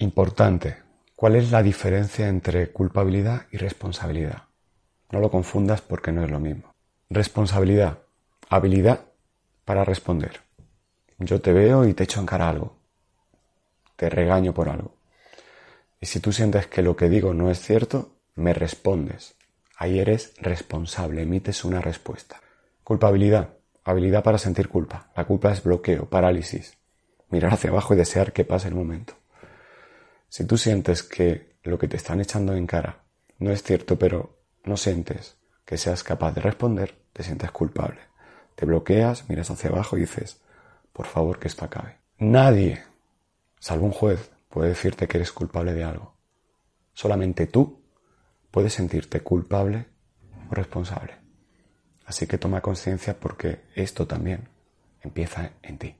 Importante. ¿Cuál es la diferencia entre culpabilidad y responsabilidad? No lo confundas porque no es lo mismo. Responsabilidad. Habilidad para responder. Yo te veo y te echo en cara algo. Te regaño por algo. Y si tú sientes que lo que digo no es cierto, me respondes. Ahí eres responsable, emites una respuesta. Culpabilidad. Habilidad para sentir culpa. La culpa es bloqueo, parálisis. Mirar hacia abajo y desear que pase el momento. Si tú sientes que lo que te están echando en cara no es cierto, pero no sientes que seas capaz de responder, te sientes culpable. Te bloqueas, miras hacia abajo y dices, por favor que esto acabe. Nadie, salvo un juez, puede decirte que eres culpable de algo. Solamente tú puedes sentirte culpable o responsable. Así que toma conciencia porque esto también empieza en ti.